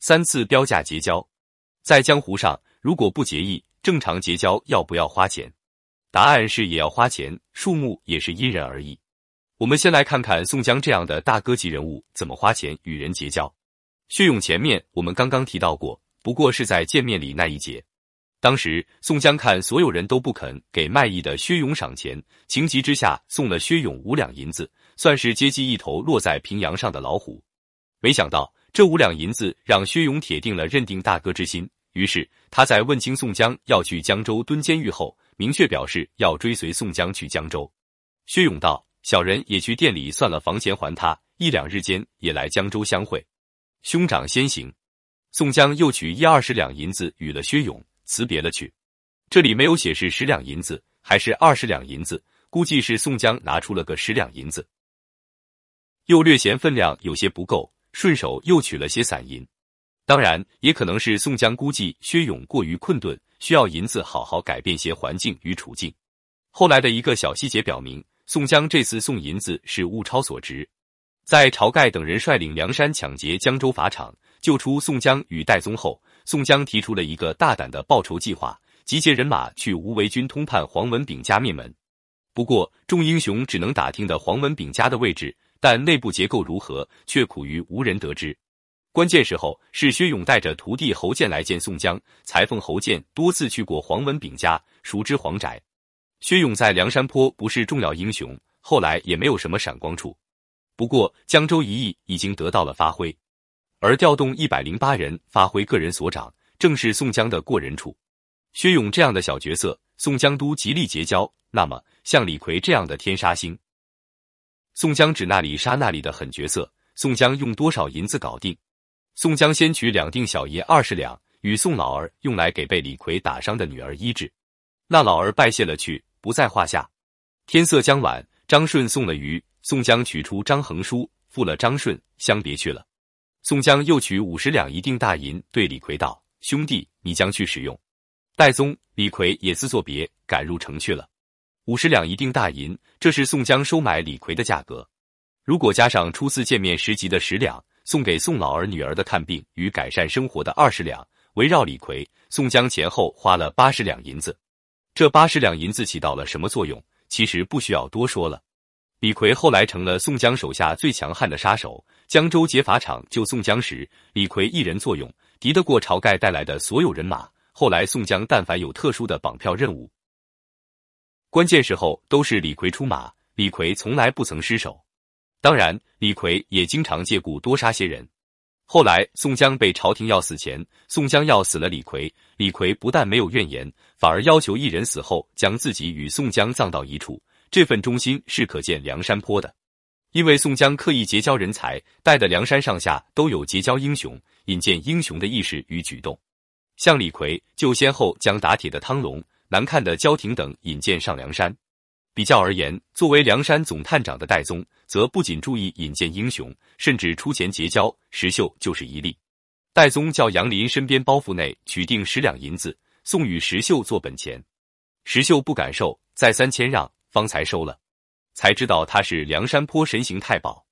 三次标价结交。在江湖上，如果不结义，正常结交要不要花钱？答案是也要花钱，数目也是因人而异。我们先来看看宋江这样的大哥级人物怎么花钱与人结交。薛勇前面我们刚刚提到过，不过是在见面礼那一节。当时宋江看所有人都不肯给卖艺的薛勇赏钱，情急之下送了薛勇五两银子，算是接济一头落在平阳上的老虎。没想到这五两银子让薛勇铁定了认定大哥之心，于是他在问清宋江要去江州蹲监狱后，明确表示要追随宋江去江州。薛勇道。小人也去店里算了房钱还他，一两日间也来江州相会。兄长先行。宋江又取一二十两银子与了薛勇，辞别了去。这里没有写是十两银子还是二十两银子，估计是宋江拿出了个十两银子，又略嫌分量有些不够，顺手又取了些散银。当然，也可能是宋江估计薛勇过于困顿，需要银子好好改变些环境与处境。后来的一个小细节表明。宋江这次送银子是物超所值，在晁盖等人率领梁山抢劫江州法场，救出宋江与戴宗后，宋江提出了一个大胆的报仇计划，集结人马去无为军通判黄文炳家灭门。不过，众英雄只能打听的黄文炳家的位置，但内部结构如何，却苦于无人得知。关键时候是薛勇带着徒弟侯健来见宋江，裁缝侯健多次去过黄文炳家，熟知黄宅。薛勇在梁山坡不是重要英雄，后来也没有什么闪光处。不过江州一役已经得到了发挥，而调动一百零八人发挥个人所长，正是宋江的过人处。薛勇这样的小角色，宋江都极力结交。那么像李逵这样的天杀星，宋江指那里杀那里的狠角色，宋江用多少银子搞定？宋江先取两锭小银二十两，与宋老儿用来给被李逵打伤的女儿医治。那老儿拜谢了去。不在话下。天色将晚，张顺送了鱼，宋江取出张衡书，付了张顺，相别去了。宋江又取五十两一锭大银，对李逵道：“兄弟，你将去使用。”戴宗、李逵也自作别，赶入城去了。五十两一锭大银，这是宋江收买李逵的价格。如果加上初次见面时集的十两，送给宋老儿女儿的看病与改善生活的二十两，围绕李逵，宋江前后花了八十两银子。这八十两银子起到了什么作用？其实不需要多说了。李逵后来成了宋江手下最强悍的杀手。江州劫法场救宋江时，李逵一人作用，敌得过晁盖带来的所有人马。后来宋江但凡有特殊的绑票任务，关键时候都是李逵出马，李逵从来不曾失手。当然，李逵也经常借故多杀些人。后来，宋江被朝廷要死前，宋江要死了李逵。李逵不但没有怨言，反而要求一人死后将自己与宋江葬到一处。这份忠心是可见梁山坡的。因为宋江刻意结交人才，带的梁山上下都有结交英雄、引荐英雄的意识与举动。像李逵就先后将打铁的汤龙、难看的焦廷等引荐上梁山。比较而言，作为梁山总探长的戴宗，则不仅注意引荐英雄，甚至出钱结交。石秀就是一例。戴宗叫杨林身边包袱内取定十两银子，送与石秀做本钱。石秀不敢受，再三谦让，方才收了。才知道他是梁山坡神行太保。